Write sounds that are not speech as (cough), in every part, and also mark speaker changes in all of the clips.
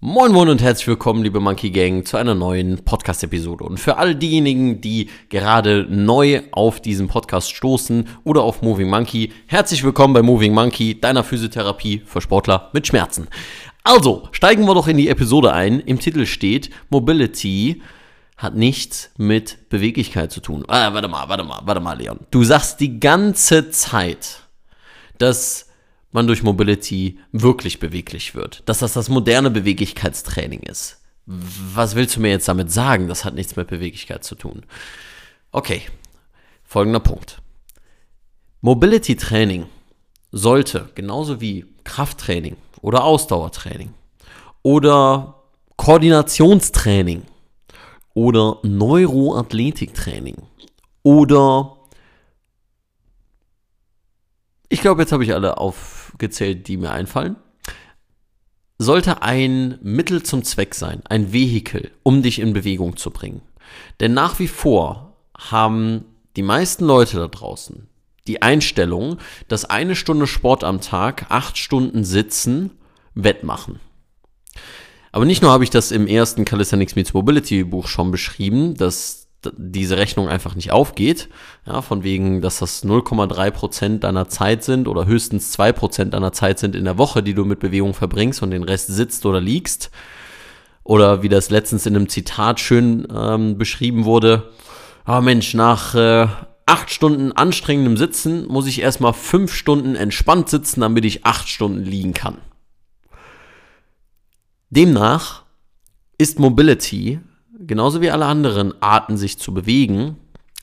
Speaker 1: Moin Moin und herzlich willkommen, liebe Monkey Gang, zu einer neuen Podcast-Episode. Und für all diejenigen, die gerade neu auf diesen Podcast stoßen oder auf Moving Monkey, herzlich willkommen bei Moving Monkey, deiner Physiotherapie für Sportler mit Schmerzen. Also, steigen wir doch in die Episode ein. Im Titel steht Mobility hat nichts mit Beweglichkeit zu tun. Ah, warte mal, warte mal, warte mal, Leon. Du sagst die ganze Zeit, dass man durch Mobility wirklich beweglich wird. Dass das das moderne Beweglichkeitstraining ist. Was willst du mir jetzt damit sagen? Das hat nichts mit Beweglichkeit zu tun. Okay, folgender Punkt. Mobility Training sollte genauso wie Krafttraining oder Ausdauertraining oder Koordinationstraining oder Neuroathletiktraining oder ich glaube, jetzt habe ich alle aufgezählt, die mir einfallen. Sollte ein Mittel zum Zweck sein, ein Vehikel, um dich in Bewegung zu bringen. Denn nach wie vor haben die meisten Leute da draußen die Einstellung, dass eine Stunde Sport am Tag, acht Stunden Sitzen, wettmachen. Aber nicht nur habe ich das im ersten Calisthenics Meets Mobility Buch schon beschrieben, dass diese Rechnung einfach nicht aufgeht. Ja, von wegen, dass das 0,3 Prozent deiner Zeit sind oder höchstens 2 Prozent deiner Zeit sind in der Woche, die du mit Bewegung verbringst und den Rest sitzt oder liegst. Oder wie das letztens in einem Zitat schön ähm, beschrieben wurde. Ah Mensch, nach äh, acht Stunden anstrengendem Sitzen muss ich erstmal fünf Stunden entspannt sitzen, damit ich acht Stunden liegen kann. Demnach ist Mobility genauso wie alle anderen Arten, sich zu bewegen,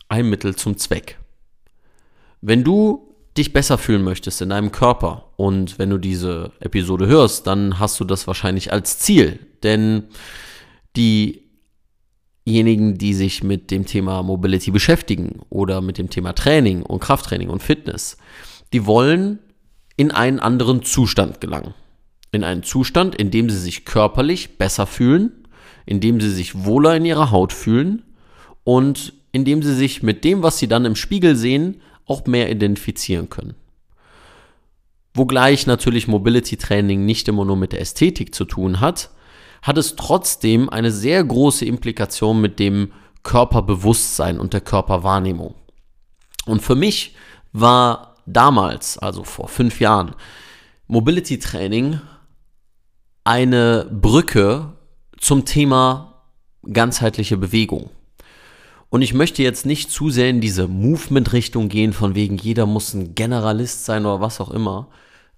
Speaker 1: ein Mittel zum Zweck. Wenn du dich besser fühlen möchtest in deinem Körper und wenn du diese Episode hörst, dann hast du das wahrscheinlich als Ziel, denn diejenigen, die sich mit dem Thema Mobility beschäftigen oder mit dem Thema Training und Krafttraining und Fitness, die wollen in einen anderen Zustand gelangen. In einen Zustand, in dem sie sich körperlich besser fühlen indem sie sich wohler in ihrer Haut fühlen und indem sie sich mit dem, was sie dann im Spiegel sehen, auch mehr identifizieren können. Wogleich natürlich Mobility Training nicht immer nur mit der Ästhetik zu tun hat, hat es trotzdem eine sehr große Implikation mit dem Körperbewusstsein und der Körperwahrnehmung. Und für mich war damals, also vor fünf Jahren, Mobility Training eine Brücke zum Thema ganzheitliche Bewegung. Und ich möchte jetzt nicht zu sehr in diese Movement-Richtung gehen, von wegen jeder muss ein Generalist sein oder was auch immer.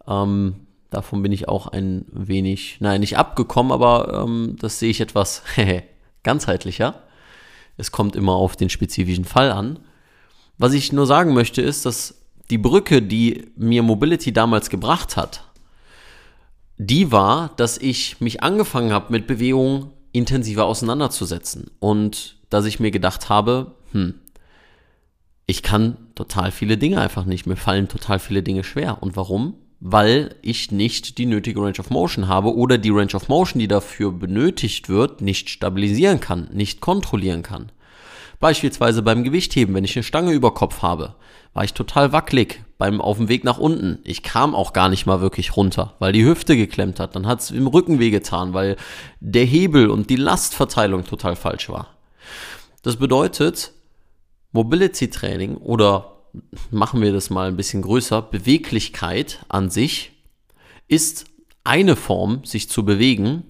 Speaker 1: Ähm, davon bin ich auch ein wenig, nein, nicht abgekommen, aber ähm, das sehe ich etwas (laughs) ganzheitlicher. Es kommt immer auf den spezifischen Fall an. Was ich nur sagen möchte, ist, dass die Brücke, die mir Mobility damals gebracht hat, die war, dass ich mich angefangen habe, mit Bewegung intensiver auseinanderzusetzen. Und dass ich mir gedacht habe, hm, ich kann total viele Dinge einfach nicht. Mir fallen total viele Dinge schwer. Und warum? Weil ich nicht die nötige Range of Motion habe oder die Range of Motion, die dafür benötigt wird, nicht stabilisieren kann, nicht kontrollieren kann. Beispielsweise beim Gewichtheben, wenn ich eine Stange über Kopf habe, war ich total wackelig beim auf dem Weg nach unten. Ich kam auch gar nicht mal wirklich runter, weil die Hüfte geklemmt hat. Dann hat es im Rücken wehgetan, weil der Hebel und die Lastverteilung total falsch war. Das bedeutet, Mobility Training oder machen wir das mal ein bisschen größer, Beweglichkeit an sich ist eine Form, sich zu bewegen,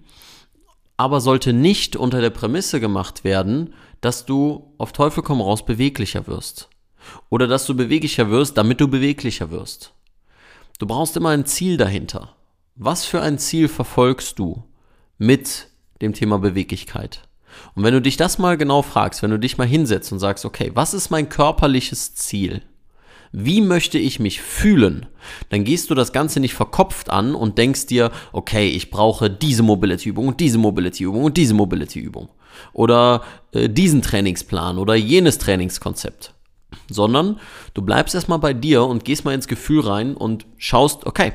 Speaker 1: aber sollte nicht unter der Prämisse gemacht werden, dass du auf Teufel komm raus beweglicher wirst. Oder dass du beweglicher wirst, damit du beweglicher wirst. Du brauchst immer ein Ziel dahinter. Was für ein Ziel verfolgst du mit dem Thema Beweglichkeit? Und wenn du dich das mal genau fragst, wenn du dich mal hinsetzt und sagst, okay, was ist mein körperliches Ziel? Wie möchte ich mich fühlen? Dann gehst du das Ganze nicht verkopft an und denkst dir, okay, ich brauche diese Mobility-Übung und diese Mobility-Übung und diese Mobility-Übung. Oder äh, diesen Trainingsplan oder jenes Trainingskonzept sondern du bleibst erstmal bei dir und gehst mal ins Gefühl rein und schaust, okay,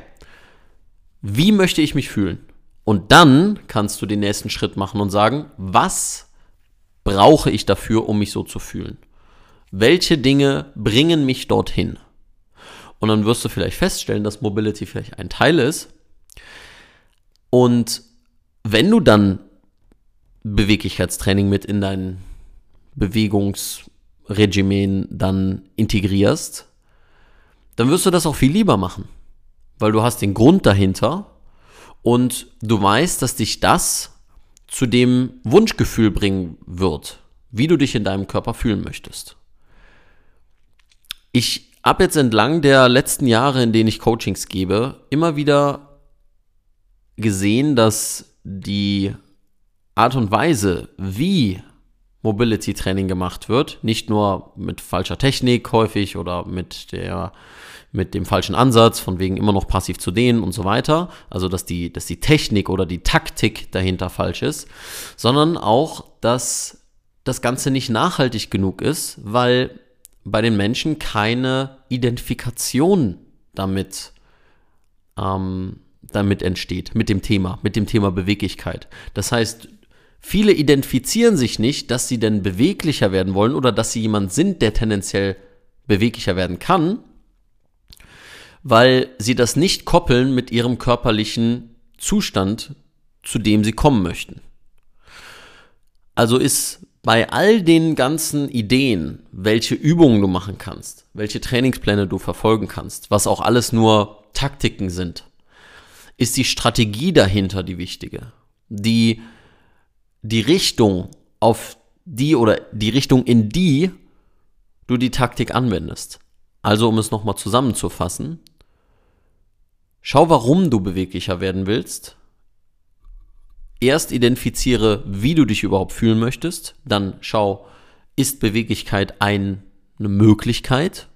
Speaker 1: wie möchte ich mich fühlen? Und dann kannst du den nächsten Schritt machen und sagen, was brauche ich dafür, um mich so zu fühlen? Welche Dinge bringen mich dorthin? Und dann wirst du vielleicht feststellen, dass Mobility vielleicht ein Teil ist. Und wenn du dann Beweglichkeitstraining mit in dein Bewegungsregimen dann integrierst, dann wirst du das auch viel lieber machen. Weil du hast den Grund dahinter und du weißt, dass dich das zu dem Wunschgefühl bringen wird, wie du dich in deinem Körper fühlen möchtest. Ich habe jetzt entlang der letzten Jahre, in denen ich Coachings gebe, immer wieder gesehen, dass die Art und Weise, wie Mobility Training gemacht wird, nicht nur mit falscher Technik häufig oder mit der mit dem falschen Ansatz, von wegen immer noch passiv zu dehnen und so weiter, also dass die, dass die Technik oder die Taktik dahinter falsch ist, sondern auch, dass das Ganze nicht nachhaltig genug ist, weil bei den Menschen keine Identifikation damit, ähm, damit entsteht, mit dem Thema, mit dem Thema Beweglichkeit. Das heißt, viele identifizieren sich nicht, dass sie denn beweglicher werden wollen oder dass sie jemand sind, der tendenziell beweglicher werden kann, weil sie das nicht koppeln mit ihrem körperlichen Zustand, zu dem sie kommen möchten. Also ist bei all den ganzen Ideen, welche Übungen du machen kannst, welche Trainingspläne du verfolgen kannst, was auch alles nur Taktiken sind, ist die Strategie dahinter die wichtige. Die, die Richtung auf die oder die Richtung in die du die Taktik anwendest. Also um es nochmal zusammenzufassen, schau, warum du beweglicher werden willst erst identifiziere, wie du dich überhaupt fühlen möchtest. Dann schau, ist Beweglichkeit ein, eine Möglichkeit,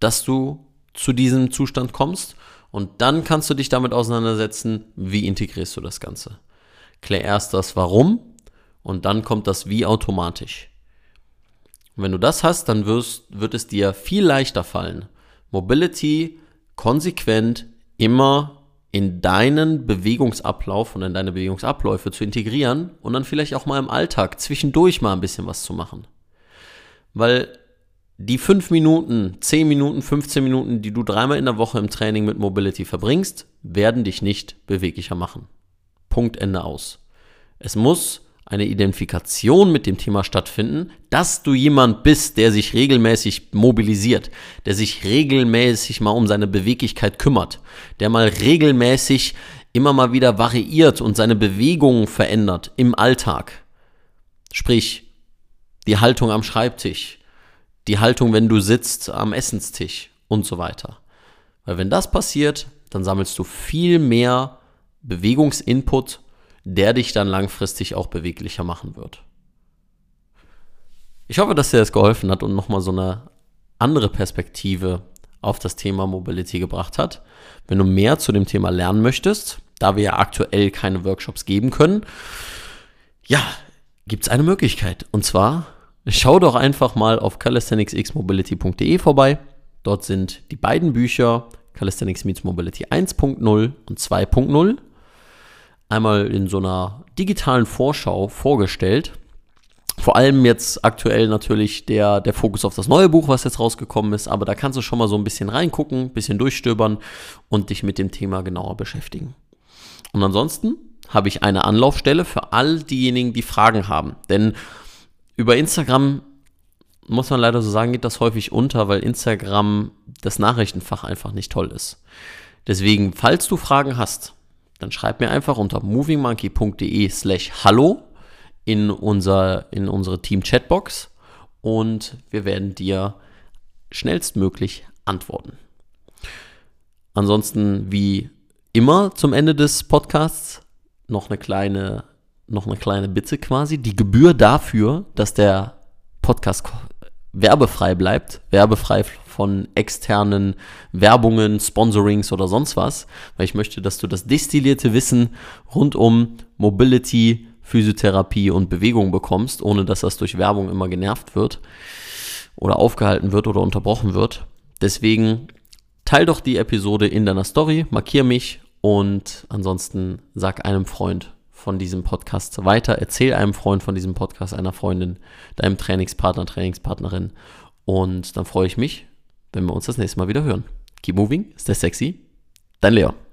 Speaker 1: dass du zu diesem Zustand kommst? Und dann kannst du dich damit auseinandersetzen, wie integrierst du das Ganze. Klär erst das Warum und dann kommt das Wie automatisch. Und wenn du das hast, dann wirst, wird es dir viel leichter fallen, Mobility konsequent immer in deinen Bewegungsablauf und in deine Bewegungsabläufe zu integrieren und dann vielleicht auch mal im Alltag zwischendurch mal ein bisschen was zu machen. Weil die 5 Minuten, 10 Minuten, 15 Minuten, die du dreimal in der Woche im Training mit Mobility verbringst, werden dich nicht beweglicher machen. Punkt Ende aus. Es muss eine Identifikation mit dem Thema stattfinden, dass du jemand bist, der sich regelmäßig mobilisiert, der sich regelmäßig mal um seine Beweglichkeit kümmert, der mal regelmäßig immer mal wieder variiert und seine Bewegungen verändert im Alltag. Sprich, die Haltung am Schreibtisch, die Haltung, wenn du sitzt am Essenstisch und so weiter. Weil wenn das passiert, dann sammelst du viel mehr Bewegungsinput der dich dann langfristig auch beweglicher machen wird. Ich hoffe, dass dir das geholfen hat und nochmal so eine andere Perspektive auf das Thema Mobility gebracht hat. Wenn du mehr zu dem Thema lernen möchtest, da wir ja aktuell keine Workshops geben können, ja, gibt es eine Möglichkeit. Und zwar schau doch einfach mal auf calisthenicsxmobility.de vorbei. Dort sind die beiden Bücher Calisthenics Meets Mobility 1.0 und 2.0 einmal in so einer digitalen Vorschau vorgestellt. Vor allem jetzt aktuell natürlich der, der Fokus auf das neue Buch, was jetzt rausgekommen ist, aber da kannst du schon mal so ein bisschen reingucken, ein bisschen durchstöbern und dich mit dem Thema genauer beschäftigen. Und ansonsten habe ich eine Anlaufstelle für all diejenigen, die Fragen haben. Denn über Instagram muss man leider so sagen, geht das häufig unter, weil Instagram das Nachrichtenfach einfach nicht toll ist. Deswegen, falls du Fragen hast, dann schreib mir einfach unter movingmonkey.de slash hallo in, unser, in unsere Team-Chatbox und wir werden dir schnellstmöglich antworten. Ansonsten, wie immer zum Ende des Podcasts, noch eine kleine, noch eine kleine Bitte quasi. Die Gebühr dafür, dass der Podcast werbefrei bleibt, werbefrei von externen Werbungen, Sponsorings oder sonst was, weil ich möchte, dass du das destillierte Wissen rund um Mobility, Physiotherapie und Bewegung bekommst, ohne dass das durch Werbung immer genervt wird oder aufgehalten wird oder unterbrochen wird. Deswegen teil doch die Episode in deiner Story, markier mich Und ansonsten sag einem Freund von diesem Podcast weiter, erzähl einem Freund von diesem Podcast, einer Freundin, deinem Trainingspartner, Trainingspartnerin. Und dann freue ich mich, wenn wir uns das nächste Mal wieder hören. Keep moving, stay sexy. Dein Leon.